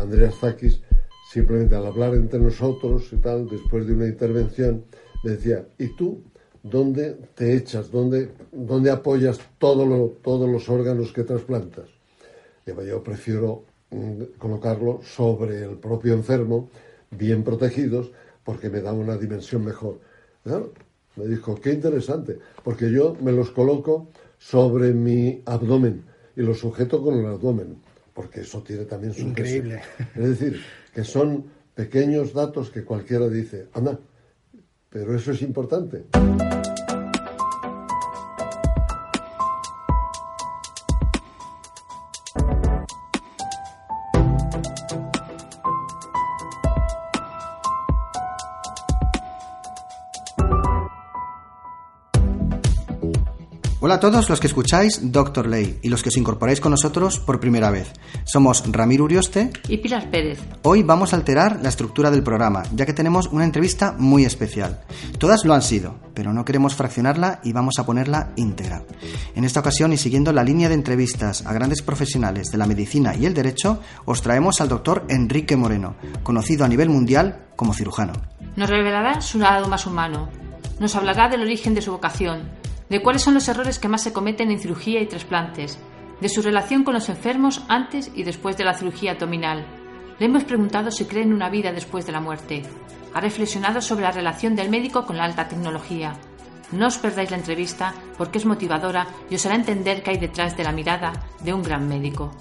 Andreas Zakis, simplemente al hablar entre nosotros y tal, después de una intervención, me decía, ¿y tú dónde te echas, dónde, dónde apoyas todo todos los órganos que trasplantas? yo prefiero mm, colocarlo sobre el propio enfermo, bien protegidos, porque me da una dimensión mejor. Me dijo, qué interesante, porque yo me los coloco sobre mi abdomen y los sujeto con el abdomen, porque eso tiene también su Increíble. Es decir, que son pequeños datos que cualquiera dice, anda, pero eso es importante. A todos los que escucháis Doctor Ley y los que os incorporáis con nosotros por primera vez. Somos Ramiro Urioste y Pilar Pérez. Hoy vamos a alterar la estructura del programa, ya que tenemos una entrevista muy especial. Todas lo han sido, pero no queremos fraccionarla y vamos a ponerla íntegra. En esta ocasión y siguiendo la línea de entrevistas a grandes profesionales de la medicina y el derecho, os traemos al doctor Enrique Moreno, conocido a nivel mundial como cirujano. Nos revelará su lado más humano. Nos hablará del origen de su vocación de cuáles son los errores que más se cometen en cirugía y trasplantes, de su relación con los enfermos antes y después de la cirugía abdominal. Le hemos preguntado si cree en una vida después de la muerte. Ha reflexionado sobre la relación del médico con la alta tecnología. No os perdáis la entrevista porque es motivadora y os hará entender qué hay detrás de la mirada de un gran médico.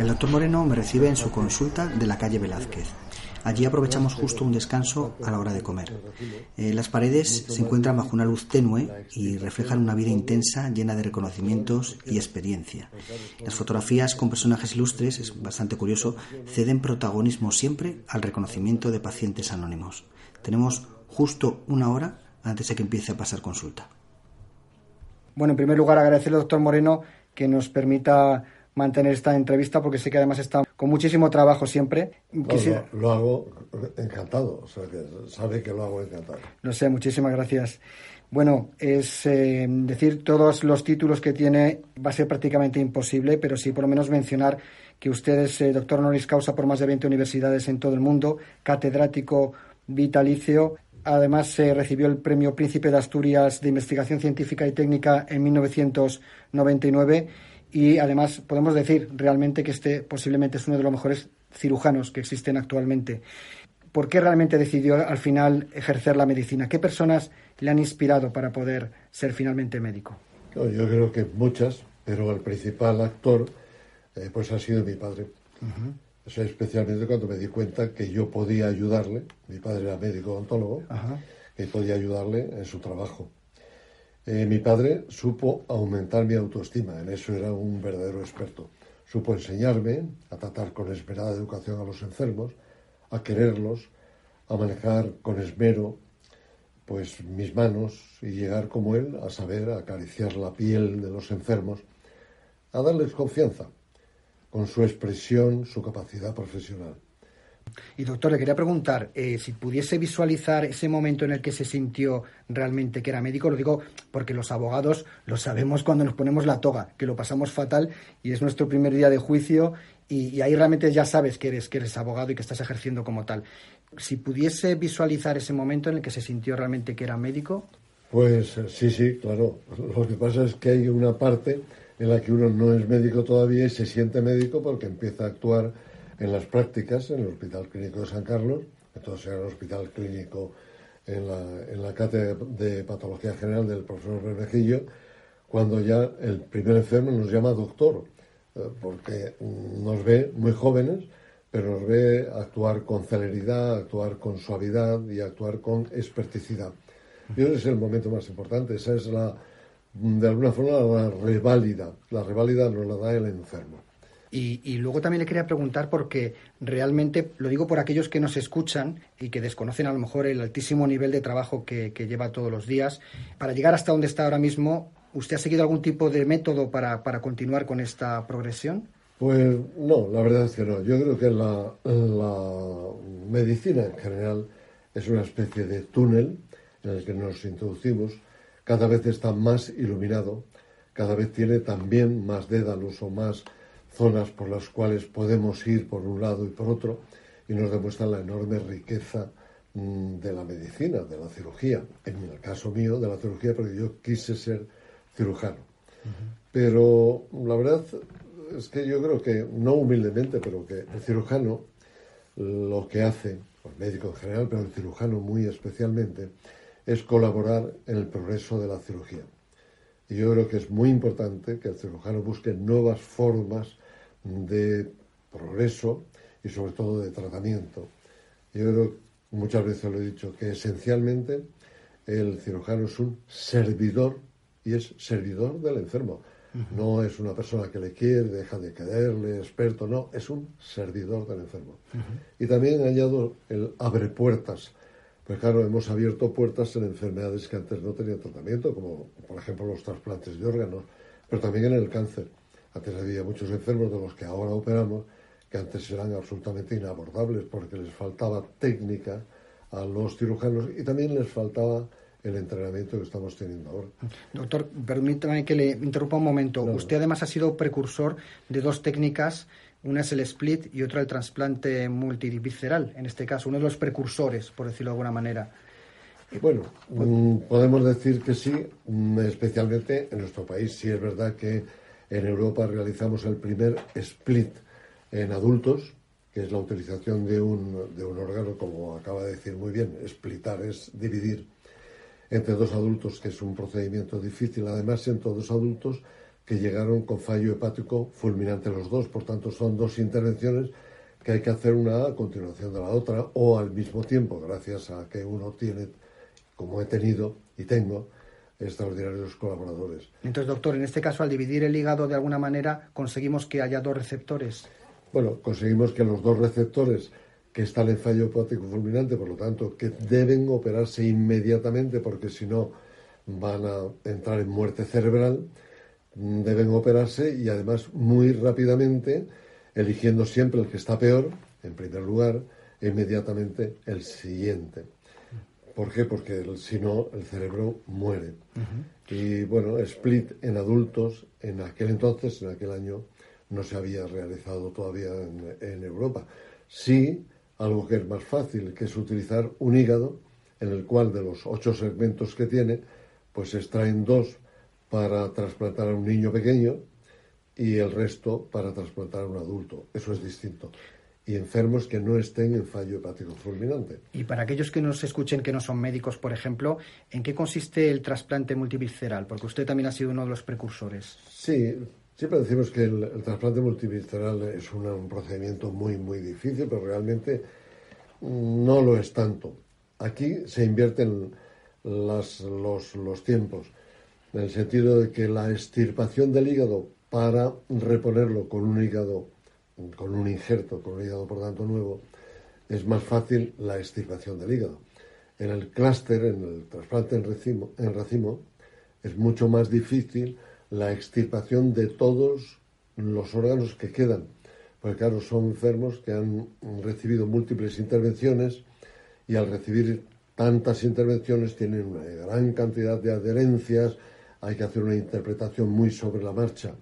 El doctor Moreno me recibe en su consulta de la calle Velázquez. Allí aprovechamos justo un descanso a la hora de comer. Eh, las paredes se encuentran bajo una luz tenue y reflejan una vida intensa llena de reconocimientos y experiencia. Las fotografías con personajes ilustres, es bastante curioso, ceden protagonismo siempre al reconocimiento de pacientes anónimos. Tenemos justo una hora antes de que empiece a pasar consulta. Bueno, en primer lugar agradecerle al doctor Moreno que nos permita mantener esta entrevista porque sé que además está con muchísimo trabajo siempre. lo, hago encantado, o sea, que sabe que lo hago encantado. No sé, muchísimas gracias. Bueno, es eh, decir todos los títulos que tiene va a ser prácticamente imposible, pero sí por lo menos mencionar que usted es eh, doctor honoris causa por más de 20 universidades en todo el mundo, catedrático vitalicio. Además, se recibió el Premio Príncipe de Asturias de Investigación Científica y Técnica en 1999 y además podemos decir realmente que este posiblemente es uno de los mejores cirujanos que existen actualmente. ¿Por qué realmente decidió al final ejercer la medicina? ¿Qué personas le han inspirado para poder ser finalmente médico? Yo creo que muchas, pero el principal actor eh, pues ha sido mi padre. especialmente cuando me di cuenta que yo podía ayudarle, mi padre era médico odontólogo, que podía ayudarle en su trabajo. Eh, mi padre supo aumentar mi autoestima, en eso era un verdadero experto. Supo enseñarme a tratar con esmerada educación a los enfermos, a quererlos, a manejar con esmero pues mis manos y llegar como él a saber acariciar la piel de los enfermos, a darles confianza con su expresión, su capacidad profesional. Y doctor, le quería preguntar eh, si pudiese visualizar ese momento en el que se sintió realmente que era médico. Lo digo porque los abogados lo sabemos cuando nos ponemos la toga, que lo pasamos fatal y es nuestro primer día de juicio y, ahí realmente ya sabes que eres, que eres abogado y que estás ejerciendo como tal. Si pudiese visualizar ese momento en el que se sintió realmente que era médico. Pues eh, sí, sí, claro. Lo que pasa es que hay una parte en la que uno no es médico todavía y se siente médico porque empieza a actuar en las prácticas en el Hospital Clínico de San Carlos, entonces era el Hospital Clínico en la, cátedra de Patología General del profesor Bermejillo, cuando ya el primer enfermo nos llama doctor, eh, porque nos ve muy jóvenes, pero nos ve actuar con celeridad, actuar con suavidad y actuar con experticidad. Y ese es el momento más importante, esa es la, de alguna forma, la reválida. La reválida nos la da el enfermo. Y, luego también le quería preguntar porque realmente, lo digo por aquellos que nos escuchan y que desconocen a lo mejor el altísimo nivel de trabajo que, lleva todos los días, para llegar hasta donde está ahora mismo, ¿usted ha seguido algún tipo de método para, continuar con esta progresión? Pues no, la verdad es que no. Yo creo que la, la medicina en general es una especie de túnel en el que nos introducimos cada vez está más iluminado, cada vez tiene también más dédalos o más zonas por las cuales podemos ir por un lado y por otro y nos demuestra la enorme riqueza mm, de la medicina, de la cirugía. En el caso mío, de la cirugía, porque yo quise ser cirujano. Pero la verdad es que yo creo que, no humildemente, pero que el cirujano lo que hace, el médico en general, pero el cirujano muy especialmente, es colaborar en el progreso de la cirugía. Y yo creo que es muy importante que el cirujano busque nuevas formas de progreso y sobre todo de tratamiento. Yo creo, muchas veces lo he dicho, que esencialmente el cirujano es un servidor y es servidor del enfermo. No es una persona que le quiere, deja de quererle, experto, no, es un servidor del enfermo. Y también añado el abre puertas. Pues claro, hemos abierto puertas en enfermedades que antes no tenían tratamiento, como por ejemplo los trasplantes de órganos, pero también en el cáncer. Antes había muchos enfermos de los que ahora operamos que antes eran absolutamente inabordables porque les faltaba técnica a los cirujanos y también les faltaba el entrenamiento que estamos teniendo ahora. Doctor, permítame que le interrumpa un momento. Usted además ha sido precursor de dos técnicas, una es el split y otra el trasplante multivisceral, en este caso, uno de los precursores, por decirlo de alguna manera. Bueno, mm, podemos decir que sí, mm, especialmente en nuestro país. Sí es verdad que en Europa realizamos el primer split en adultos, que es la utilización de un, de un órgano, como acaba de decir muy bien, splitar es dividir entre dos adultos, que es un procedimiento difícil, además entre dos adultos que llegaron con fallo hepático fulminante los dos, por tanto son dos intervenciones que hay que hacer una a continuación de la otra o al mismo tiempo, gracias a que uno tiene, como he tenido y tengo, extraordinarios colaboradores. Entonces, doctor, en este caso, al dividir el hígado de alguna manera, conseguimos que haya dos receptores. Bueno, conseguimos que los dos receptores que están en fallo hepático fulminante, por lo tanto, que deben operarse inmediatamente porque si no van a entrar en muerte cerebral, deben operarse y además muy rápidamente, eligiendo siempre el que está peor, en primer lugar, e inmediatamente el siguiente. ¿Por qué? Porque si no, el cerebro muere. Y bueno, split en adultos, en aquel entonces, en aquel año, no se había realizado todavía en, Europa. Sí, algo que es más fácil, que es utilizar un hígado en el cual de los ocho segmentos que tiene, pues se extraen dos para trasplantar a un niño pequeño y el resto para trasplantar a un adulto. Eso es distinto. Y enfermos que no estén en fallo hepático fulminante. Y para aquellos que nos escuchen que no son médicos, por ejemplo, ¿en qué consiste el trasplante multivisceral? Porque usted también ha sido uno de los precursores. Sí, Siempre decimos que el, trasplante multivisceral es un procedimiento muy, muy difícil, pero realmente no lo es tanto. Aquí se invierten los, los tiempos, en el sentido de que la extirpación del hígado para reponerlo con un hígado, con un injerto, con un hígado por tanto nuevo, es más fácil la extirpación del hígado. En el clúster, en el trasplante en racimo, en racimo, es mucho más difícil la extirpación de todos los órganos que quedan. Porque claro, son enfermos que han recibido múltiples intervenciones y al recibir tantas intervenciones tienen una gran cantidad de adherencias, hay que hacer una interpretación muy sobre la marcha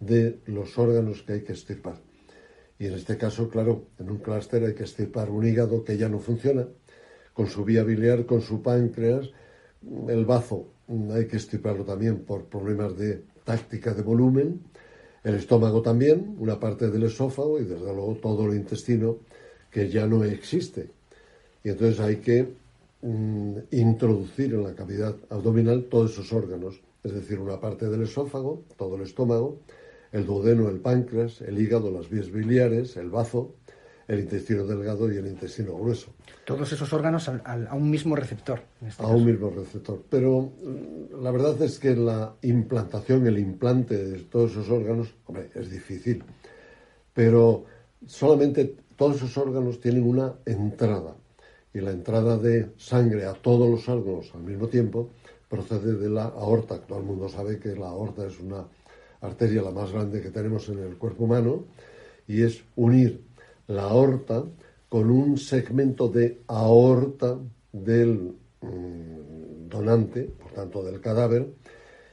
de los órganos que hay que extirpar. Y en este caso, claro, en un clúster hay que extirpar un hígado que ya no funciona, con su vía biliar, con su páncreas, el bazo hay que extirparlo también por problemas de táctica de volumen, el estómago también, una parte del esófago y desde luego todo el intestino que ya no existe. Y entonces hay que mm, introducir en la cavidad abdominal todos esos órganos, es decir, una parte del esófago, todo el estómago, el duodeno, el páncreas, el hígado, las vías biliares, el bazo, el intestino delgado y el intestino grueso. Todos esos órganos a un mismo receptor. Este a un mismo receptor. Pero mm, la verdad es que la implantación, el implante de todos esos órganos, hombre, es difícil. Pero solamente todos esos órganos tienen una entrada. Y la entrada de sangre a todos los órganos al mismo tiempo procede de la aorta. Todo el mundo sabe que la aorta es una arteria la más grande que tenemos en el cuerpo humano y es unir la aorta con un segmento de aorta del, mm, donante, por tanto del cadáver,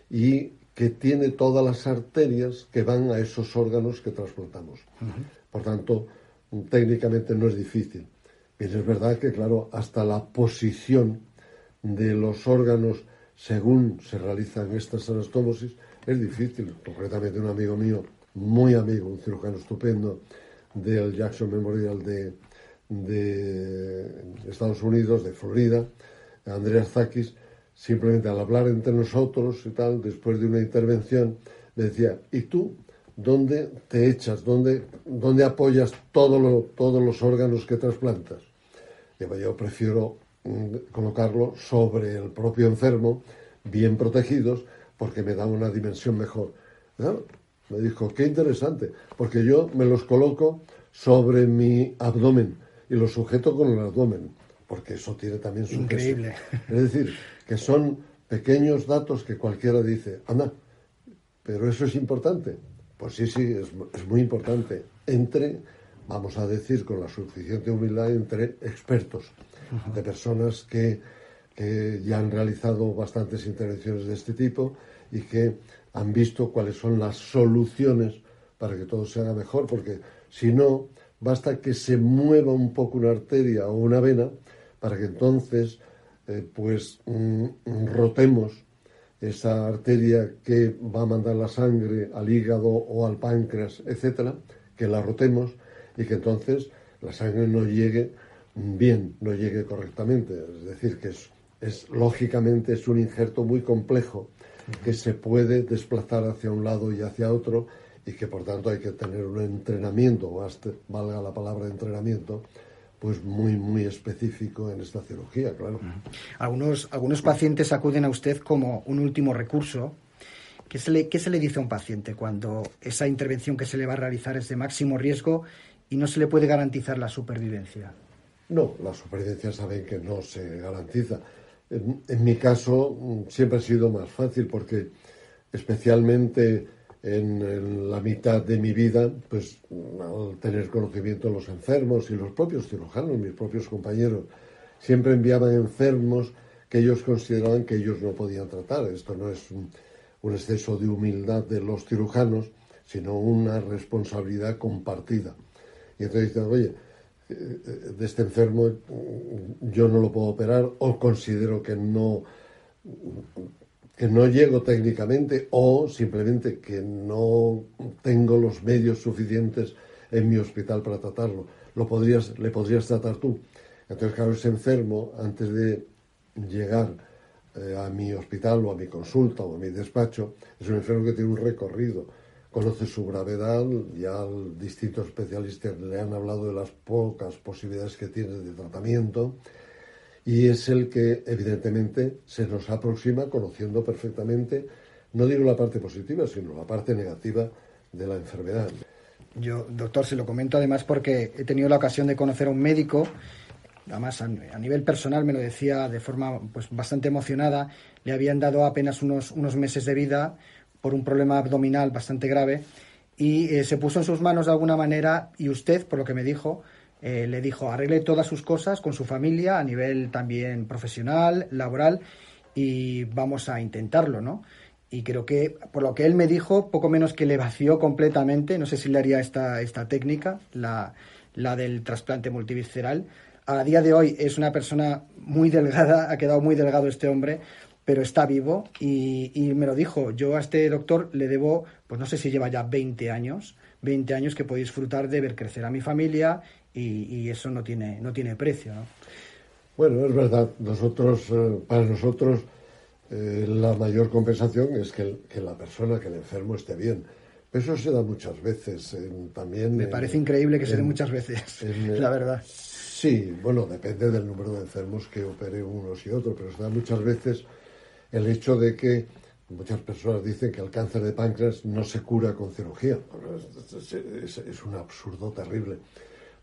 y que tiene todas las arterias que van a esos órganos que trasplantamos. Por tanto, técnicamente no es difícil. Bien, es verdad que, claro, hasta la posición de los órganos según se realizan estas anastomosis es difícil. Concretamente, un amigo mío, muy amigo, un cirujano estupendo del Jackson Memorial de, de Estados Unidos, de Florida, Andreas Zakis, simplemente al hablar entre nosotros y tal, después de una intervención, decía, ¿y tú dónde te echas? ¿Dónde, dónde apoyas todo todos los órganos que trasplantas? yo prefiero colocarlo sobre el propio enfermo, bien protegidos, porque me da una dimensión mejor. Me dijo, qué interesante, porque yo me los coloco sobre mi abdomen y los sujeto con el abdomen, porque eso tiene también su Increíble. Es decir, que son pequeños datos que cualquiera dice, anda, pero eso es importante. Pues sí, sí, es, es muy importante. Entre, vamos a decir con la suficiente humildad, entre expertos, de personas que, que ya han realizado bastantes intervenciones de este tipo y que han visto cuáles son las soluciones para que todo se haga mejor, porque si no, basta que se mueva un poco una arteria o una vena para que entonces eh, pues mm, rotemos esa arteria que va a mandar la sangre al hígado o al páncreas, etcétera, que la rotemos y que entonces la sangre no llegue bien, no llegue correctamente. Es decir, que es, es lógicamente es un injerto muy complejo que se puede desplazar hacia un lado y hacia otro y que por tanto hay que tener un entrenamiento, valga la palabra entrenamiento, pues muy, muy específico en esta cirugía, claro. Algunos, algunos pacientes acuden a usted como un último recurso. ¿Qué se, le, ¿Qué se le dice a un paciente cuando esa intervención que se le va a realizar es de máximo riesgo y no se le puede garantizar la supervivencia? No, la supervivencia saben que no se garantiza. En, mi caso mm, siempre ha sido más fácil porque especialmente en, la mitad de mi vida, pues al tener conocimiento de los enfermos y los propios cirujanos, mis propios compañeros, siempre enviaban enfermos que ellos consideraban que ellos no podían tratar. Esto no es un, exceso de humildad de los cirujanos, sino una responsabilidad compartida. Y entonces dicen, oye, eh, de este enfermo yo no lo puedo operar o considero que no que no llego técnicamente o simplemente que no tengo los medios suficientes en mi hospital para tratarlo. Lo podrías, le podrías tratar tú. Entonces, claro, ese enfermo, antes de llegar eh, a mi hospital o a mi consulta o a mi despacho, es un enfermo que tiene un recorrido, conoce su gravedad, ya distintos especialistas le han hablado de las pocas posibilidades que tiene de tratamiento y es el que evidentemente se nos aproxima conociendo perfectamente, no digo la parte positiva, sino la parte negativa de la enfermedad. Yo, doctor, se lo comento además porque he tenido la ocasión de conocer a un médico, además a, nivel personal me lo decía de forma pues bastante emocionada, le habían dado apenas unos, unos meses de vida por un problema abdominal bastante grave y eh, se puso en sus manos de alguna manera y usted, por lo que me dijo, eh, le dijo arregle todas sus cosas con su familia a nivel también profesional, laboral y vamos a intentarlo, ¿no? Y creo que, por lo que él me dijo, poco menos que le vació completamente, no sé si le haría esta, esta técnica, la, la del trasplante multivisceral. A día de hoy es una persona muy delgada, ha quedado muy delgado este hombre, pero está vivo y, y, me lo dijo. Yo a este doctor le debo, pues no sé si lleva ya 20 años, 20 años que puedo disfrutar de ver crecer a mi familia y, eso no tiene, no tiene precio. ¿no? Bueno, es verdad. Nosotros, eh, para nosotros, eh, la mayor compensación es que, que, la persona, que el enfermo esté bien. Eso se da muchas veces. también Me parece increíble que se dé muchas veces, la verdad. Sí, bueno, depende del número de enfermos que opere unos y otros, pero se da muchas veces el hecho de que muchas personas dicen que el cáncer de páncreas no se cura con cirugía. es un absurdo terrible.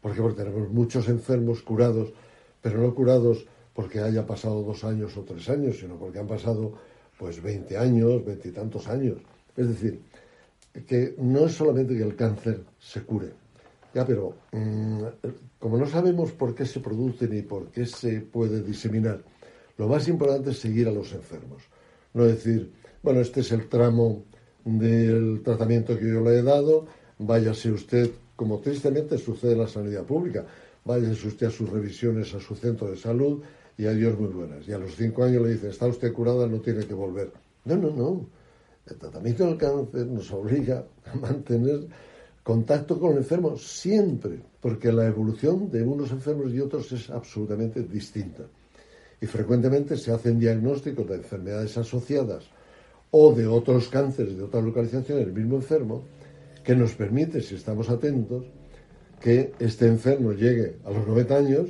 Porque tenemos muchos enfermos curados, pero no curados porque haya pasado dos años o tres años, sino porque han pasado pues 20 años, veintitantos años. Es decir, que no es solamente que el cáncer se cure, ya, pero mm, como no sabemos por qué se produce ni por qué se puede diseminar, Lo más importante es seguir a los enfermos. No decir, bueno, este es el tramo del tratamiento que yo le he dado, váyase usted, como tristemente sucede en la sanidad pública, váyase usted a sus revisiones a su centro de salud y adiós muy buenas. Y a los cinco años le dicen, está usted curada, no tiene que volver. No, no, no. El tratamiento del cáncer nos obliga a mantener contacto con el enfermo siempre, porque la evolución de unos enfermos y otros es absolutamente distinta. Y frecuentemente se hacen diagnósticos de enfermedades asociadas o de otros cánceres de otras localizaciones del mismo enfermo, que nos permite, si estamos atentos, que este enfermo llegue a los 90 años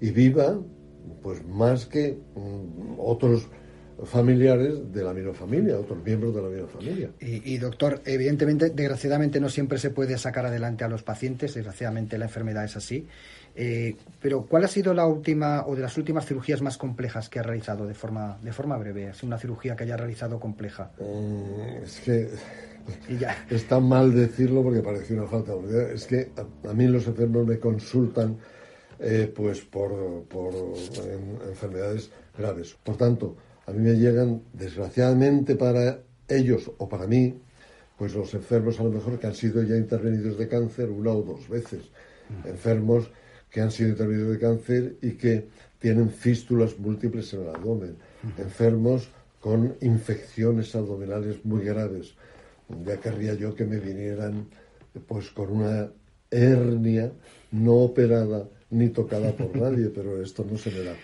y viva pues más que mm, otros familiares de la misma familia, otros miembros de la misma familia. Y, doctor, evidentemente, desgraciadamente no siempre se puede sacar adelante a los pacientes, desgraciadamente la enfermedad es así. Eh, pero ¿cuál ha sido la última o de las últimas cirugías más complejas que ha realizado de forma, de forma breve? ¿Es una cirugía que haya realizado compleja? Mm, es que ya. está mal decirlo porque parece una falta de unidad. Es que a, mí los enfermos me consultan eh, pues por, por enfermedades graves. Por tanto, a mí me llegan, desgraciadamente para ellos o para mí, pues los enfermos a lo mejor que han sido ya intervenidos de cáncer una o dos veces. Mm. Enfermos que han sido intervenidos de cáncer y que tienen fístulas múltiples en el abdomen. Enfermos con infecciones abdominales muy graves. Ya querría yo que me vinieran pues con una hernia no operada ni tocada por nadie, pero esto no se me da.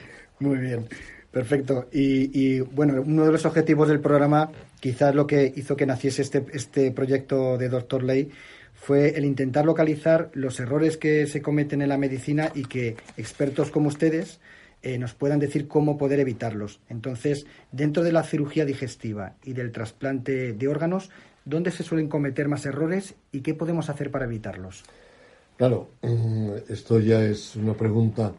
Muy bien. Perfecto. Y, bueno, uno de los objetivos del programa, quizás lo que hizo que naciese este, este proyecto de Doctor Ley, fue el intentar localizar los errores que se cometen en la medicina y que expertos como ustedes eh, nos puedan decir cómo poder evitarlos. Entonces, dentro de la cirugía digestiva y del trasplante de órganos, ¿dónde se suelen cometer más errores y qué podemos hacer para evitarlos? Claro, mm, esto ya es una pregunta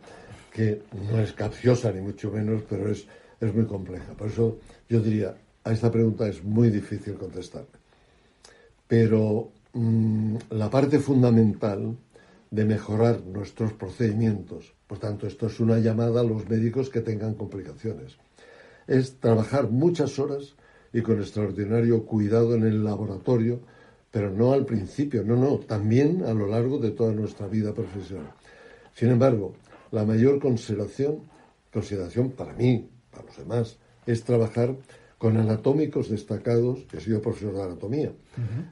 que no es capciosa ni mucho menos, pero es, es muy compleja. Por eso yo diría, a esta pregunta es muy difícil contestar. Pero mm, la parte fundamental de mejorar nuestros procedimientos, por tanto, esto es una llamada a los médicos que tengan complicaciones, es trabajar muchas horas y con extraordinario cuidado en el laboratorio, pero no al principio, no, no, también a lo largo de toda nuestra vida profesional. Sin embargo, la mayor consideración, consideración para mí, para los demás, es trabajar con anatómicos destacados, que he sido profesor de anatomía,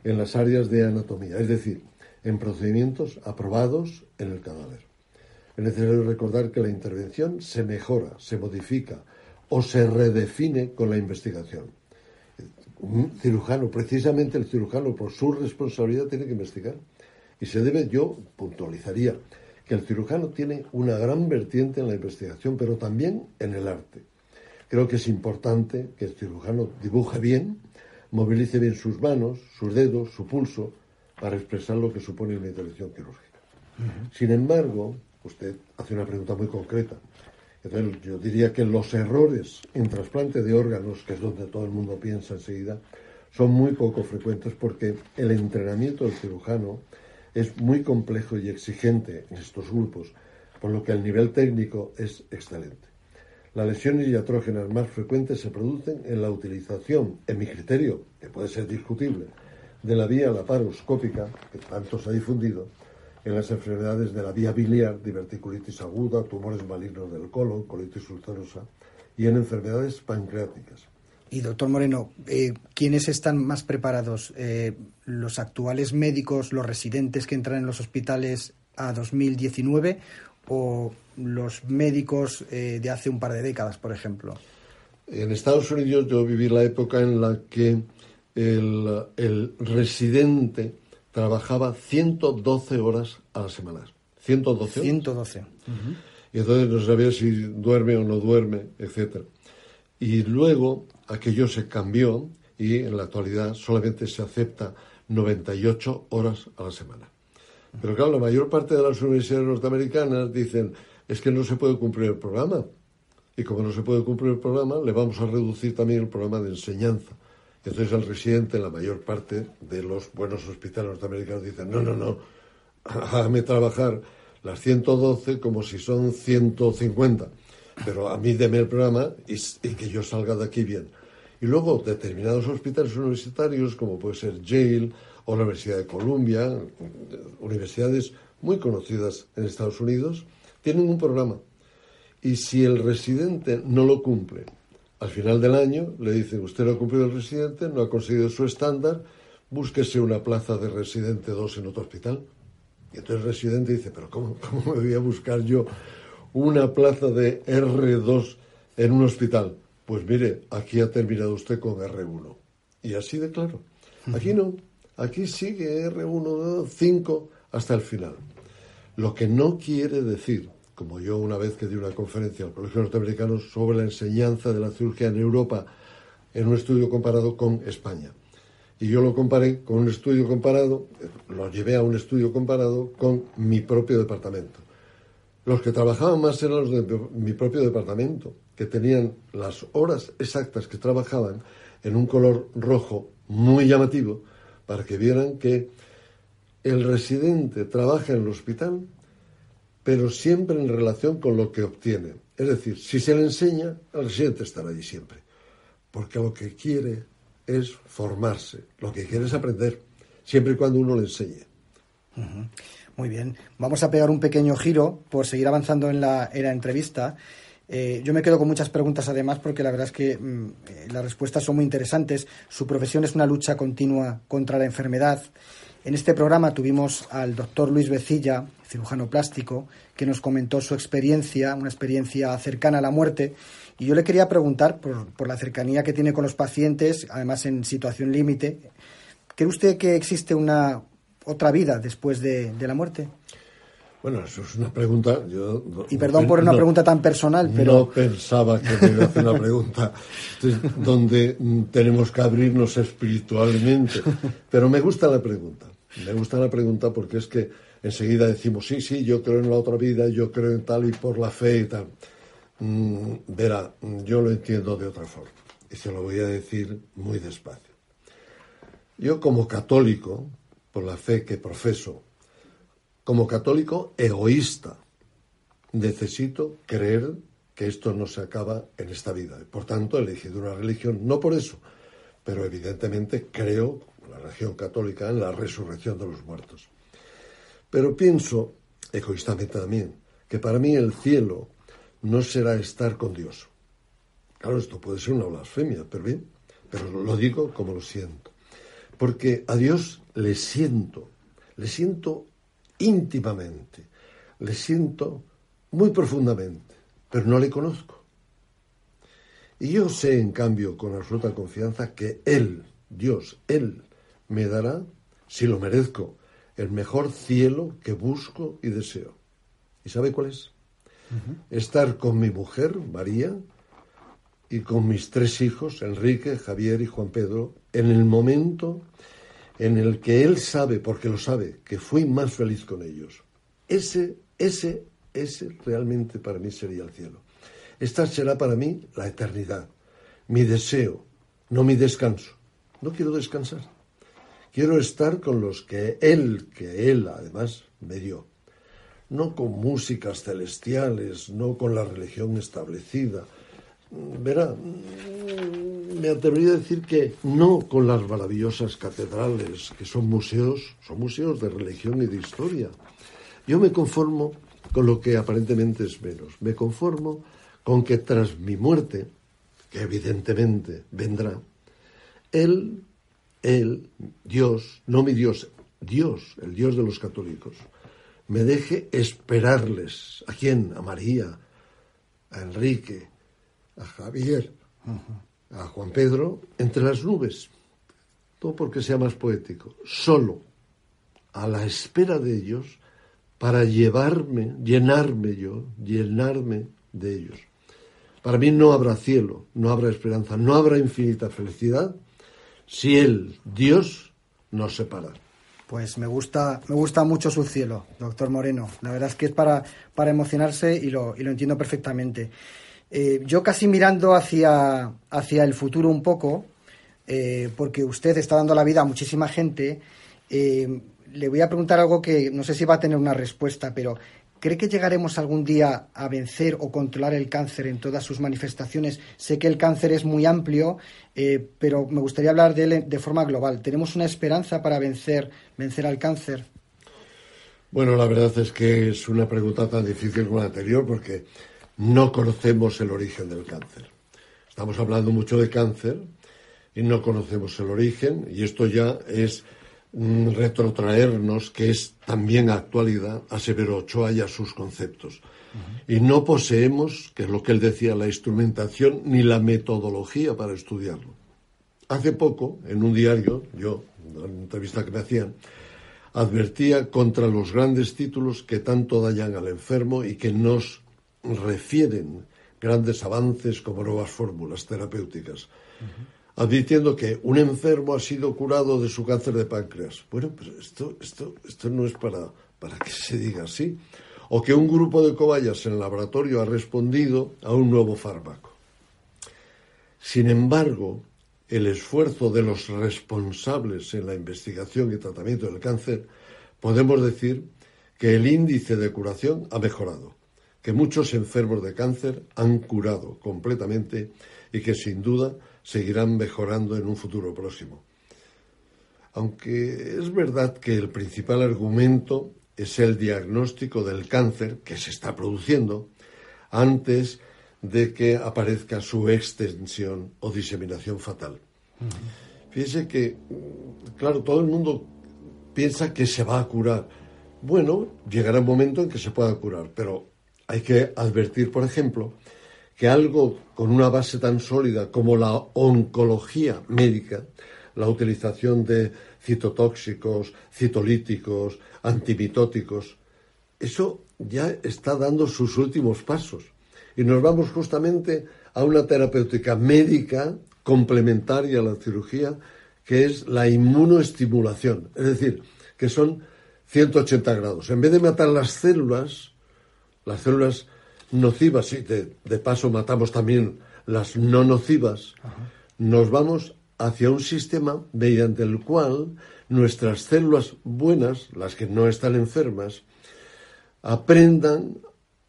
en las áreas de anatomía, es decir, en procedimientos aprobados en el cadáver. Es necesario recordar que la intervención se mejora, se modifica o se redefine con la investigación. Un cirujano, precisamente el cirujano, por su responsabilidad, tiene que investigar. Y se debe, yo puntualizaría, que el cirujano tiene una gran vertiente en la investigación, pero también en el arte. Creo que es importante que el cirujano dibuje bien, movilice bien sus manos, sus dedos, su pulso, para expresar lo que supone una intervención quirúrgica. Sin embargo, usted hace una pregunta muy concreta. Entonces, yo diría que los errores en trasplante de órganos, que es donde todo el mundo piensa enseguida, son muy poco frecuentes porque el entrenamiento del cirujano es muy complejo y exigente en estos grupos, por lo que el nivel técnico es excelente. Las lesiones iatrógenas más frecuentes se producen en la utilización, en mi criterio, que puede ser discutible, de la vía laparoscópica, que tanto se ha difundido, en las enfermedades de la vía biliar, diverticulitis aguda, tumores malignos del colon, colitis ulcerosa, y en enfermedades pancreáticas. Y doctor Moreno, eh, ¿quiénes están más preparados? Eh, ¿Los actuales médicos, los residentes que entran en los hospitales a 2019 o los médicos eh, de hace un par de décadas, por ejemplo? En Estados Unidos yo viví la época en la que el, residente trabajaba 112 horas a la semana. 112 horas. 112. Y entonces no sabía si duerme o no duerme, etcétera. Y luego aquello se cambió y en la actualidad solamente se acepta 98 horas a la semana. Pero claro, la mayor parte de las universidades norteamericanas dicen, es que no se puede cumplir el programa. Y como no se puede cumplir el programa, le vamos a reducir también el programa de enseñanza. Y entonces el residente, en la mayor parte de los buenos hospitales norteamericanos, dicen, no, no, no, hágame trabajar las 112 como si son 150 pero a mí deme el programa y, que yo salga de aquí bien. Y luego determinados hospitales universitarios, como puede ser Yale o la Universidad de Columbia, universidades muy conocidas en Estados Unidos, tienen un programa. Y si el residente no lo cumple, al final del año le dicen, usted no ha cumplido el residente, no ha conseguido su estándar, búsquese una plaza de residente 2 en otro hospital. Y entonces el residente dice, pero ¿cómo, ¿cómo me voy a buscar yo una plaza de R2 en un hospital? Pues mire, aquí ha terminado usted con R1. Y así de claro. Aquí no, aquí sigue R1, 5 hasta el final. Lo que no quiere decir como yo una vez que di una conferencia al Colegio Norteamericano sobre la enseñanza de la cirugía en Europa en un estudio comparado con España. Y yo lo comparé con un estudio comparado, lo llevé a un estudio comparado con mi propio departamento. Los que trabajaban más eran los de mi propio departamento, que tenían las horas exactas que trabajaban en un color rojo muy llamativo, para que vieran que el residente trabaja en el hospital pero siempre en relación con lo que obtiene. Es decir, si se le enseña, el residente estará allí siempre, porque lo que quiere es formarse, lo que quiere es aprender, siempre y cuando uno le enseñe. Muy bien, vamos a pegar un pequeño giro por seguir avanzando en la, entrevista. Eh, yo me quedo con muchas preguntas además porque la verdad es que mm, eh, las respuestas son muy interesantes. Su profesión es una lucha continua contra la enfermedad. En este programa tuvimos al doctor Luis Becilla, cirujano plástico, que nos comentó su experiencia, una experiencia cercana a la muerte. Y yo le quería preguntar, por, la cercanía que tiene con los pacientes, además en situación límite, ¿cree usted que existe una otra vida después de, la muerte? Bueno, eso es una pregunta. y perdón por una pregunta tan personal, pero. No pensaba que me iba a hacer una pregunta donde tenemos que abrirnos espiritualmente. Pero me gusta la pregunta. Me gusta la pregunta porque es que enseguida decimos, sí, sí, yo creo en la otra vida, yo creo en tal y por la fe y tal. Mm, verá, yo lo entiendo de otra forma y se lo voy a decir muy despacio. Yo como católico, por la fe que profeso, como católico egoísta, necesito creer que esto no se acaba en esta vida. Por tanto, he elegido una religión, no por eso, pero evidentemente creo la religión católica, en la resurrección de los muertos. Pero pienso, egoístamente también, que para mí el cielo no será estar con Dios. Claro, esto puede ser una blasfemia, pero bien, pero lo digo como lo siento. Porque a Dios le siento, le siento íntimamente, le siento muy profundamente, pero no le conozco. Y yo sé, en cambio, con absoluta confianza, que Él, Dios, Él, me dará, si lo merezco, el mejor cielo que busco y deseo. ¿Y sabe cuál es? Estar con mi mujer, María, y con mis tres hijos, Enrique, Javier y Juan Pedro, en el momento en el que él sabe, porque lo sabe, que fui más feliz con ellos. Ese, ese, ese realmente para mí sería el cielo. Esta será para mí la eternidad, mi deseo, no mi descanso. No quiero descansar. Quiero estar con los que Él, que Él además me dio. No con músicas celestiales, no con la religión establecida. Verá, me atrevería a decir que no con las maravillosas catedrales, que son museos, son museos de religión y de historia. Yo me conformo con lo que aparentemente es menos. Me conformo con que tras mi muerte, que evidentemente vendrá, Él él, Dios, no mi Dios, Dios, el Dios de los católicos, me deje esperarles. ¿A quién? A María, a Enrique, a Javier, a Juan Pedro, entre las nubes. Todo porque sea más poético. Solo a la espera de ellos para llevarme, llenarme yo, llenarme de ellos. Para mí no habrá cielo, no habrá esperanza, no habrá infinita felicidad si el Dios nos separa. Pues me gusta, me gusta mucho su cielo, doctor Moreno. La verdad es que es para, para emocionarse y lo, y lo entiendo perfectamente. Eh, yo casi mirando hacia, hacia el futuro un poco, eh, porque usted está dando la vida a muchísima gente, eh, le voy a preguntar algo que no sé si va a tener una respuesta, pero ¿Cree que llegaremos algún día a vencer o controlar el cáncer en todas sus manifestaciones? Sé que el cáncer es muy amplio, pero me gustaría hablar de él de forma global. ¿Tenemos una esperanza para vencer, vencer al cáncer? Bueno, la verdad es que es una pregunta tan difícil como la anterior porque no conocemos el origen del cáncer. Estamos hablando mucho de cáncer y no conocemos el origen y esto ya es retrotraernos, que es también actualidad, a Severo Ochoa y a sus conceptos. Y no poseemos, que es lo que él decía, la instrumentación ni la metodología para estudiarlo. Hace poco, en un diario, yo, en una entrevista que me hacían, advertía contra los grandes títulos que tanto dañan al enfermo y que nos refieren grandes avances como nuevas fórmulas terapéuticas advirtiendo que un enfermo ha sido curado de su cáncer de páncreas. Bueno, pues esto, esto, esto no es para, para que se diga así. O que un grupo de cobayas en el laboratorio ha respondido a un nuevo fármaco. Sin embargo, el esfuerzo de los responsables en la investigación y tratamiento del cáncer, podemos decir que el índice de curación ha mejorado, que muchos enfermos de cáncer han curado completamente y que sin duda seguirán mejorando en un futuro próximo. Aunque es verdad que el principal argumento es el diagnóstico del cáncer que se está produciendo antes de que aparezca su extensión o diseminación fatal. Fíjese que, claro, todo el mundo piensa que se va a curar. Bueno, llegará un momento en que se pueda curar, pero hay que advertir, por ejemplo, que algo con una base tan sólida como la oncología médica, la utilización de citotóxicos, citolíticos, antimitóticos, eso ya está dando sus últimos pasos. Y nos vamos justamente a una terapéutica médica complementaria a la cirugía, que es la inmunoestimulación. Es decir, que son 180 grados. En vez de matar las células, las células nocivas, y de, paso matamos también las no nocivas, nos vamos hacia un sistema mediante el cual nuestras células buenas, las que no están enfermas, aprendan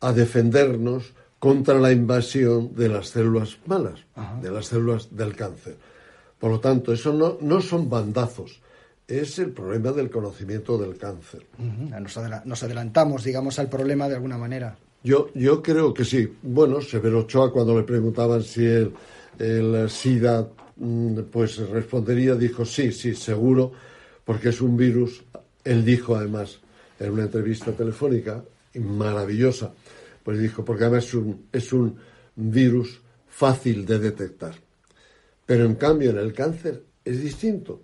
a defendernos contra la invasión de las células malas, de las células del cáncer. Por lo tanto, eso no, no son bandazos, es el problema del conocimiento del cáncer. nos, adelantamos, digamos, al problema de alguna manera. Yo, yo creo que sí. Bueno, Severo Ochoa, cuando le preguntaban si el, el SIDA, mm, pues respondería, dijo sí, sí, seguro, porque es un virus. Él dijo además en una entrevista telefónica maravillosa, pues dijo, porque además es un, es un virus fácil de detectar. Pero en cambio en el cáncer es distinto.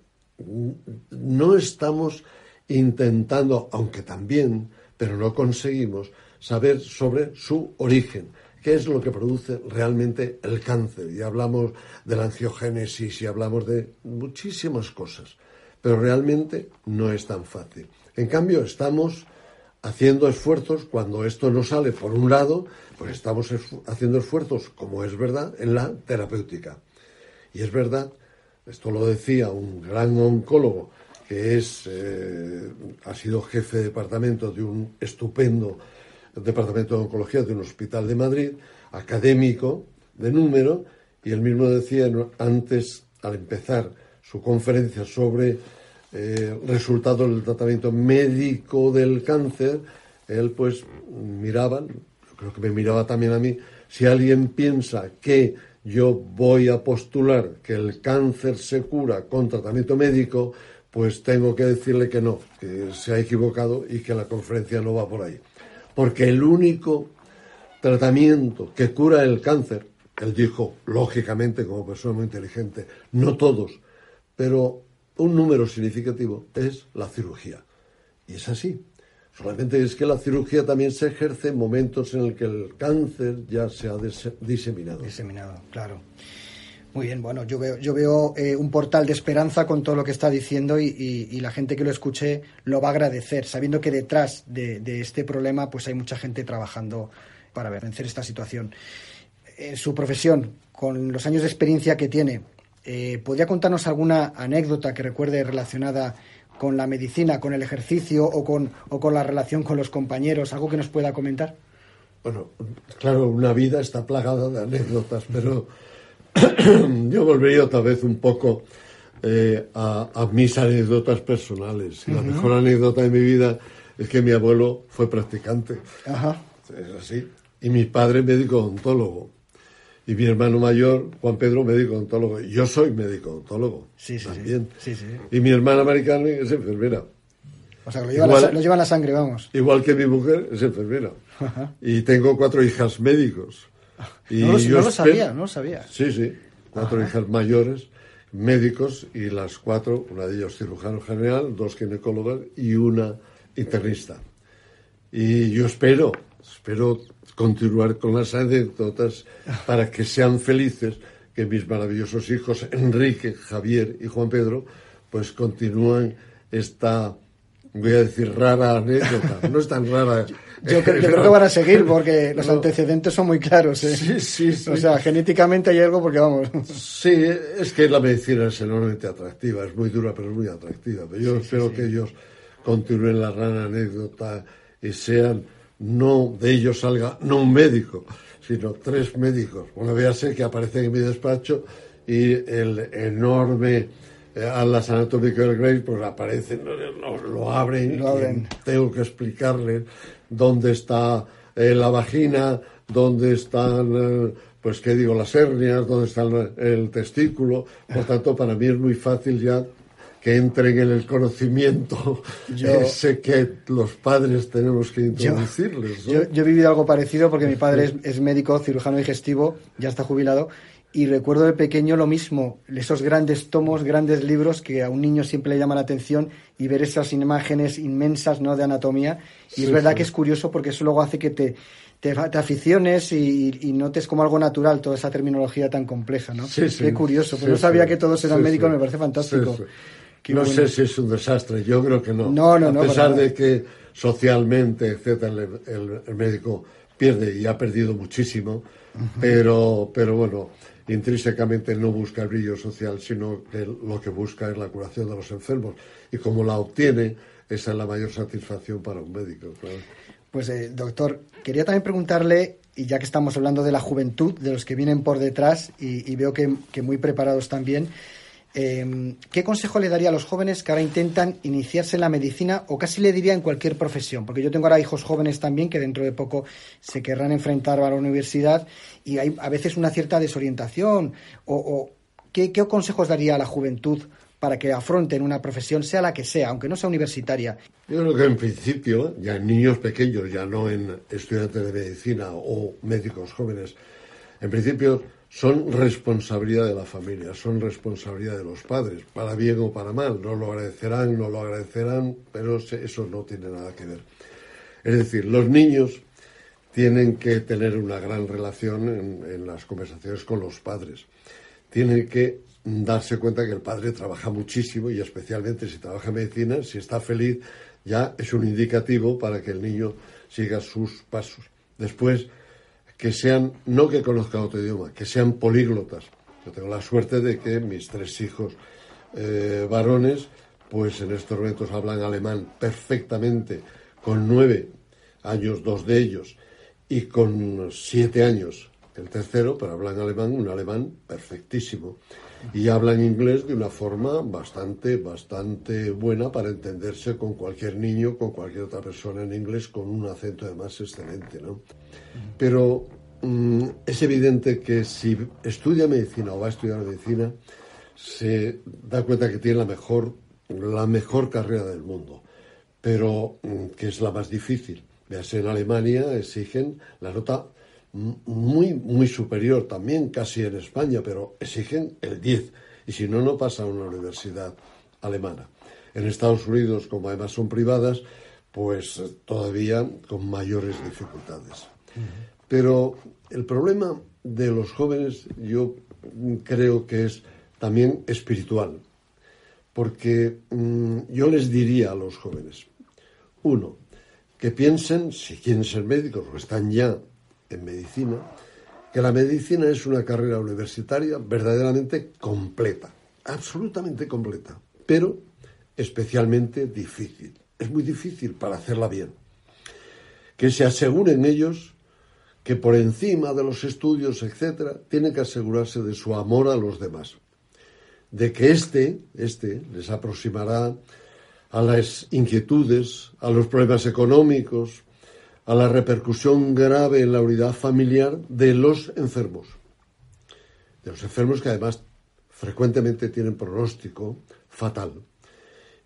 No estamos intentando, aunque también, pero no conseguimos saber sobre su origen, qué es lo que produce realmente el cáncer. Y hablamos de la angiogénesis y hablamos de muchísimas cosas, pero realmente no es tan fácil. En cambio, estamos haciendo esfuerzos cuando esto no sale por un lado, pues estamos haciendo esfuerzos, como es verdad, en la terapéutica. Y es verdad, esto lo decía un gran oncólogo que es, eh, ha sido jefe de departamento de un estupendo Departamento de Oncología de un hospital de Madrid, académico de número, y él mismo decía antes, al empezar su conferencia sobre eh, resultados del tratamiento médico del cáncer, él pues miraba, creo que me miraba también a mí, si alguien piensa que yo voy a postular que el cáncer se cura con tratamiento médico, pues tengo que decirle que no, que se ha equivocado y que la conferencia no va por ahí porque el único tratamiento que cura el cáncer, él dijo, lógicamente, como persona muy inteligente, no todos, pero un número significativo es la cirugía. Y es así. Solamente es que la cirugía también se ejerce en momentos en los que el cáncer ya se ha diseminado. Diseminado, claro. Muy bien, bueno, yo veo, yo veo eh, un portal de esperanza con todo lo que está diciendo y, la gente que lo escuche lo va a agradecer, sabiendo que detrás de, este problema pues hay mucha gente trabajando para vencer esta situación. En su profesión, con los años de experiencia que tiene, eh, ¿podría contarnos alguna anécdota que recuerde relacionada con la medicina, con el ejercicio o con, o con la relación con los compañeros? ¿Algo que nos pueda comentar? Bueno, claro, una vida está plagada de anécdotas, pero yo volvería otra vez un poco eh, a, mis anécdotas personales. La mejor anécdota de mi vida es que mi abuelo fue practicante. Ajá. Es así. Y mi padre médico odontólogo. Y mi hermano mayor, Juan Pedro, médico odontólogo. Yo soy médico odontólogo. Sí, sí, también. Sí. Sí, Y mi hermana americana es enfermera. O sea, lo lleva, igual, la, la sangre, vamos. Igual que mi mujer es enfermera. Y tengo cuatro hijas médicos. Y no, lo, sabía, no lo sabía. Sí, sí. Cuatro hijas mayores médicos y las cuatro, una de ellas cirujano general, dos ginecólogas y una internista. Y yo espero, espero continuar con las anécdotas para que sean felices, que mis maravillosos hijos Enrique, Javier y Juan Pedro, pues continúen esta, voy a decir, rara anécdota. No es tan rara yo, creo, que van a seguir porque los antecedentes son muy claros. ¿eh? Sí, sí, sí. O sea, genéticamente hay algo porque vamos. Sí, es que la medicina es enormemente atractiva, es muy dura, pero es muy atractiva. yo espero que ellos continúen la gran anécdota y sean, no de ellos salga, no un médico, sino tres médicos. Una vez sé que aparecen en mi despacho y el enorme eh, Atlas Anatómico del Grace, pues aparecen, lo, abren, lo abren. tengo que explicarles dónde está eh, la vagina, dónde están, eh, pues qué digo, las hernias, dónde está el, testículo. Por tanto, para mí es muy fácil ya que entren en el conocimiento ese que los padres tenemos que introducirles. Yo, he vivido algo parecido porque mi padre es, es, médico, cirujano digestivo, ya está jubilado, y recuerdo de pequeño lo mismo, esos grandes tomos, grandes libros que a un niño siempre le llama la atención y ver esas imágenes inmensas ¿no? de anatomía. Y es verdad que es curioso porque eso luego hace que te, te, aficiones y, notes como algo natural toda esa terminología tan compleja. ¿no? Qué curioso, pues no sabía que todos eran médicos, me parece fantástico. No sé si es un desastre, yo creo que no. no, no a pesar de que socialmente, etcétera, el, el, médico pierde y ha perdido muchísimo, pero, pero bueno intrínsecamente no busca el brillo social, sino que lo que busca es la curación de los enfermos. Y como la obtiene, esa es la mayor satisfacción para un médico. Pues, eh, doctor, quería también preguntarle, y ya que estamos hablando de la juventud, de los que vienen por detrás, y, veo que, que muy preparados también, Em, ¿Qué consejo le daría a los jóvenes que ahora intentan iniciarse en la medicina o casi le diría en cualquier profesión? Porque yo tengo ahora hijos jóvenes también que dentro de poco se querrán enfrentar a la universidad y hay a veces una cierta desorientación. O, ¿qué, consejos daría a la juventud para que afronten una profesión, sea la que sea, aunque no sea universitaria? Yo creo que en principio, ya en niños pequeños, ya no en estudiantes de medicina o médicos jóvenes, en principio son responsabilidad de la familia, son responsabilidad de los padres, para bien o para mal. No lo agradecerán, no lo agradecerán, pero eso no tiene nada que ver. Es decir, los niños tienen que tener una gran relación en, las conversaciones con los padres. Tienen que darse cuenta que el padre trabaja muchísimo y especialmente si trabaja en medicina, si está feliz, ya es un indicativo para que el niño siga sus pasos. Después, que sean, no que conozcan otro idioma, que sean políglotas. Yo tengo la suerte de que mis tres hijos eh, varones, pues en estos momentos hablan alemán perfectamente, con nueve años dos de ellos, y con siete años el tercero, pero hablan alemán, un alemán perfectísimo. Y hablan inglés de una forma bastante, bastante buena para entenderse con cualquier niño, con cualquier otra persona en inglés, con un acento además excelente, ¿no? Pero mm, es evidente que si estudia medicina o va a estudiar medicina, se da cuenta que tiene la mejor, la mejor carrera del mundo, pero mm, que es la más difícil. Vease en Alemania exigen la nota muy, muy superior también, casi en España, pero exigen el 10. Y si no, no pasa a una universidad alemana. En Estados Unidos, como además son privadas, pues todavía con mayores dificultades. Pero el problema de los jóvenes yo creo que es también espiritual, porque mm, yo les diría a los jóvenes, uno, que piensen, si quieren ser médicos o están ya en medicina, que la medicina es una carrera universitaria verdaderamente completa, absolutamente completa, pero especialmente difícil. Es muy difícil para hacerla bien. Que se aseguren ellos que por encima de los estudios, etcétera, tienen que asegurarse de su amor a los demás. De que este, este les aproximará a las inquietudes, a los problemas económicos, a la repercusión grave en la unidad familiar de los enfermos. De los enfermos que además frecuentemente tienen pronóstico fatal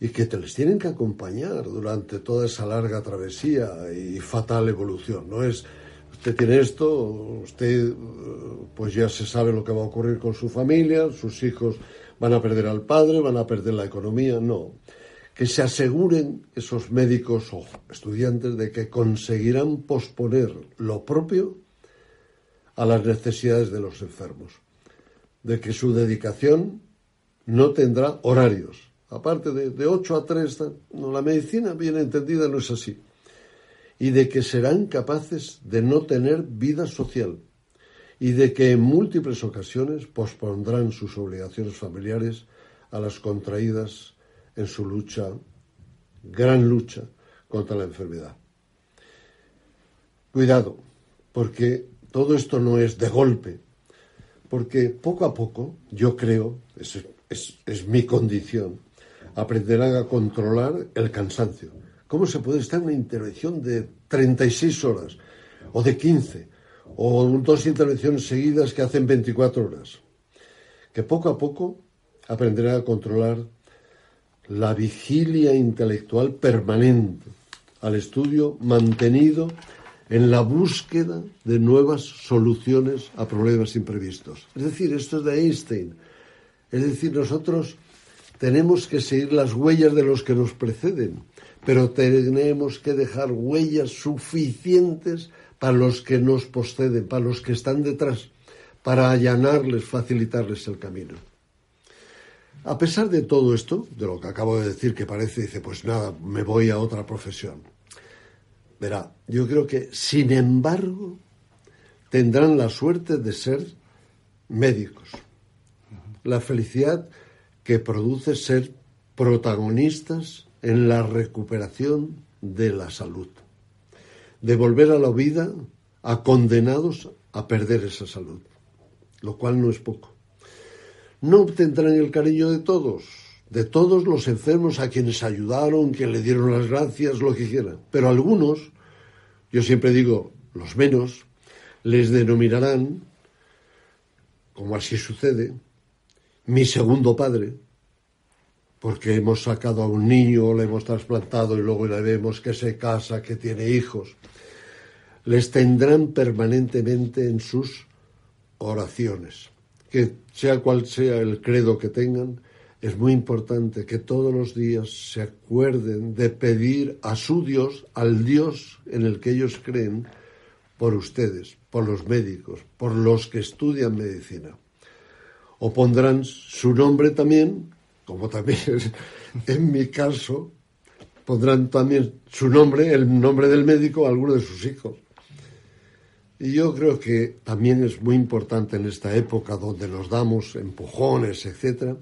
y que te les tienen que acompañar durante toda esa larga travesía y fatal evolución. No es usted tiene esto, usted pues ya se sabe lo que va a ocurrir con su familia, sus hijos van a perder al padre, van a perder la economía, no. Que se aseguren esos médicos o estudiantes de que conseguirán posponer lo propio a las necesidades de los enfermos, de que su dedicación no tendrá horarios, aparte de, de 8 a 3, no, la medicina bien entendida no es así. Y de que serán capaces de no tener vida social. Y de que en múltiples ocasiones pospondrán sus obligaciones familiares a las contraídas en su lucha, gran lucha contra la enfermedad. Cuidado, porque todo esto no es de golpe, porque poco a poco, yo creo, es, es mi condición, aprenderán a controlar el cansancio ¿Cómo se puede estar en una intervención de 36 horas o de 15 o dos intervenciones seguidas que hacen 24 horas? Que poco a poco aprenderá a controlar la vigilia intelectual permanente al estudio mantenido en la búsqueda de nuevas soluciones a problemas imprevistos. Es decir, esto es de Einstein. Es decir, nosotros tenemos que seguir las huellas de los que nos preceden pero tenemos que dejar huellas suficientes para los que nos posceden, para los que están detrás, para allanarles, facilitarles el camino. A pesar de todo esto, de lo que acabo de decir, que parece, dice, pues nada, me voy a otra profesión. Verá, yo creo que, sin embargo, tendrán la suerte de ser médicos. La felicidad que produce ser protagonistas en la recuperación de la salud, de volver a la vida a condenados a perder esa salud, lo cual no es poco. No obtendrán el cariño de todos, de todos los enfermos a quienes ayudaron, que le dieron las gracias, lo que quieran, pero algunos, yo siempre digo los menos, les denominarán, como así sucede, mi segundo padre, porque hemos sacado a un niño, le hemos trasplantado y luego le vemos que se casa, que tiene hijos, les tendrán permanentemente en sus oraciones. Que sea cual sea el credo que tengan, es muy importante que todos los días se acuerden de pedir a su Dios, al Dios en el que ellos creen, por ustedes, por los médicos, por los que estudian medicina. O pondrán su nombre también como también en mi caso, pondrán también su nombre, el nombre del médico, a alguno de sus hijos. Y yo creo que también es muy importante en esta época donde nos damos empujones, etcétera,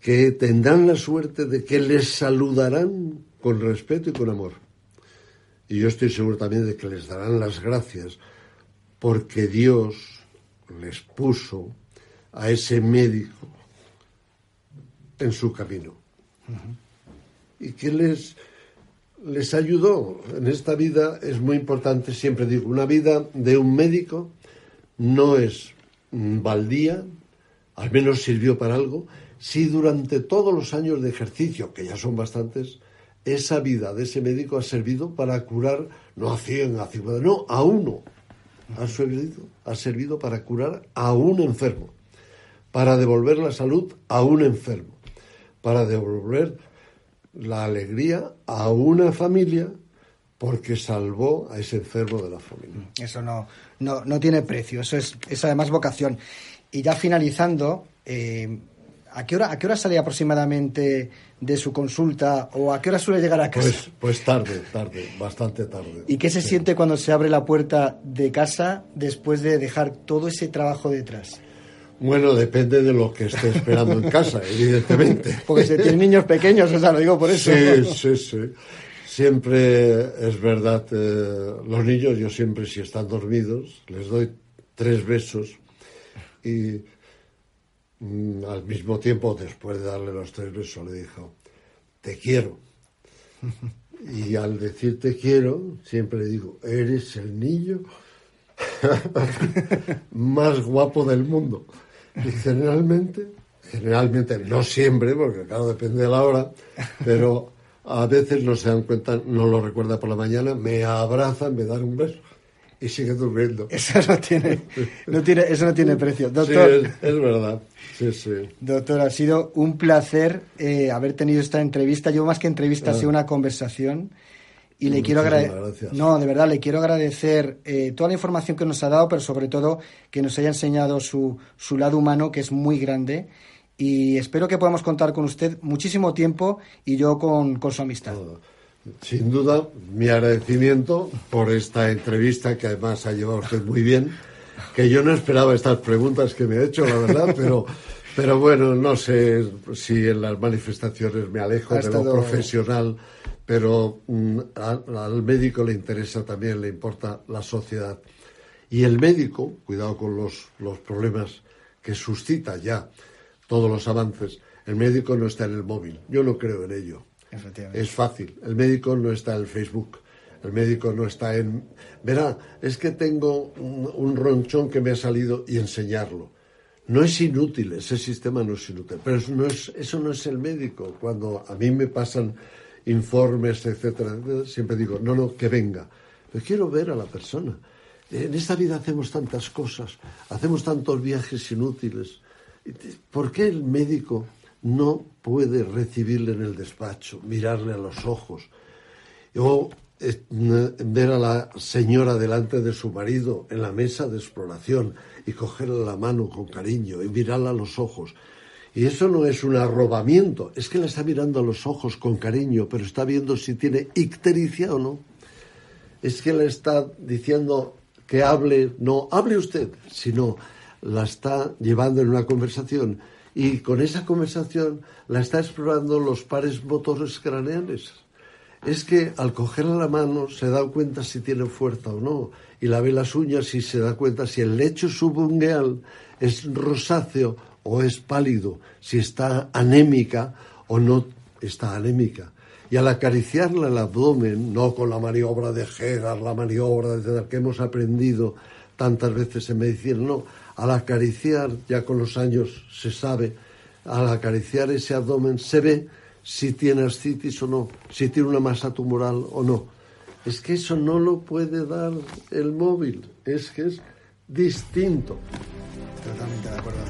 que tendrán la suerte de que les saludarán con respeto y con amor. Y yo estoy seguro también de que les darán las gracias porque Dios les puso a ese médico en su camino. Y que les, les ayudó. En esta vida es muy importante, siempre digo, una vida de un médico no es baldía, al menos sirvió para algo, si durante todos los años de ejercicio, que ya son bastantes, esa vida de ese médico ha servido para curar, no a 100, a 50, no, a uno. Ha servido, ha servido para curar a un enfermo, para devolver la salud a un enfermo para devolver la alegría a una familia porque salvó a ese enfermo de la familia. Eso no, no, tiene precio, eso es, es, además vocación. Y ya finalizando, eh, ¿a, qué hora, ¿a qué hora sale aproximadamente de su consulta o a qué hora suele llegar a casa? Pues, pues tarde, tarde, bastante tarde. ¿Y qué se siente cuando se abre la puerta de casa después de dejar todo ese trabajo detrás? Bueno, depende de lo que esté esperando en casa, evidentemente. Porque si tiene niños pequeños, o sea, lo digo por eso. Sí, sí, sí. Siempre es verdad, eh, los niños, yo siempre, si están dormidos, les doy tres besos y mm, al mismo tiempo, después de darle los tres besos, le dijo, te quiero. Y al decir te quiero, siempre le digo, eres el niño más guapo del mundo. Y generalmente, generalmente, no siempre, porque claro, depende de la hora, pero a veces no se dan cuenta, no lo recuerda por la mañana, me abrazan, me dan un beso y sigue durmiendo. Eso no tiene, no tiene, eso no tiene precio. Doctor, sí, es, verdad. Sí, sí. Doctor, ha sido un placer eh, haber tenido esta entrevista. Yo más que entrevista, ha sido una conversación. Y le quiero agradecer. No, de verdad, le quiero agradecer eh, toda la información que nos ha dado, pero sobre todo que nos haya enseñado su, su lado humano, que es muy grande. Y espero que podamos contar con usted muchísimo tiempo y yo con, con su amistad. Sin duda, mi agradecimiento por esta entrevista que además ha llevado usted muy bien. Que yo no esperaba estas preguntas que me ha hecho, la verdad, pero, pero bueno, no sé si en las manifestaciones me alejo de lo profesional pero mm, al, médico le interesa también, le importa la sociedad. Y el médico, cuidado con los, los problemas que suscita ya todos los avances, el médico no está en el móvil. Yo no creo en ello. Es fácil. El médico no está en el Facebook. El médico no está en... Verá, es que tengo un, un, ronchón que me ha salido y enseñarlo. No es inútil, ese sistema no es inútil. Pero eso no es, eso no es el médico. Cuando a mí me pasan informes, etcétera, siempre digo, no, no, que venga. Pero quiero ver a la persona. En esta vida hacemos tantas cosas, hacemos tantos viajes inútiles. ¿Por qué el médico no puede recibirle en el despacho, mirarle a los ojos? O eh, ver a la señora delante de su marido en la mesa de exploración y cogerle la mano con cariño y mirarla a los ojos. Y eso no es un arrobamiento, es que la está mirando a los ojos con cariño, pero está viendo si tiene ictericia o no. Es que le está diciendo que hable, no hable usted, sino la está llevando en una conversación y con esa conversación la está explorando los pares motores craneales. Es que al cogerle la mano se da cuenta si tiene fuerza o no, y la ve las uñas y se da cuenta si el lecho subungueal es rosáceo o es pálido, si está anémica o no está anémica. Y al acariciarle el abdomen, no con la maniobra de Hegar, la maniobra de que hemos aprendido tantas veces en medicina, no, al acariciar, ya con los años se sabe, al acariciar ese abdomen se ve si tiene ascitis o no, si tiene una masa tumoral o no. Es que eso no lo puede dar el móvil, es que es distinto. Totalmente de acuerdo,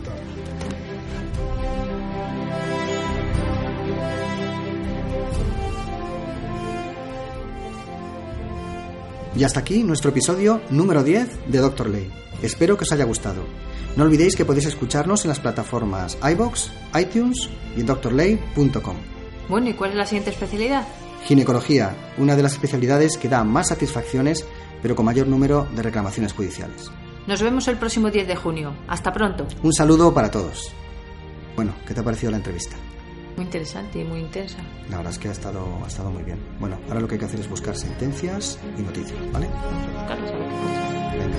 Y hasta aquí nuestro episodio número 10 de Doctor Ley. Espero que os haya gustado. No olvidéis que podéis escucharnos en las plataformas iBox, iTunes y en doctorley.com. Bueno, ¿y cuál es la siguiente especialidad? Ginecología, una de las especialidades que da más satisfacciones, pero con mayor número de reclamaciones judiciales. Nos vemos el próximo 10 de junio. Hasta pronto. Un saludo para todos. Bueno, ¿qué te ha parecido la entrevista? muy interesante y muy intensa. La verdad es que ha estado, ha estado muy bien. Bueno, ahora lo que hay que hacer es buscar sentencias y noticias, ¿vale? Vamos a buscarlas a ver qué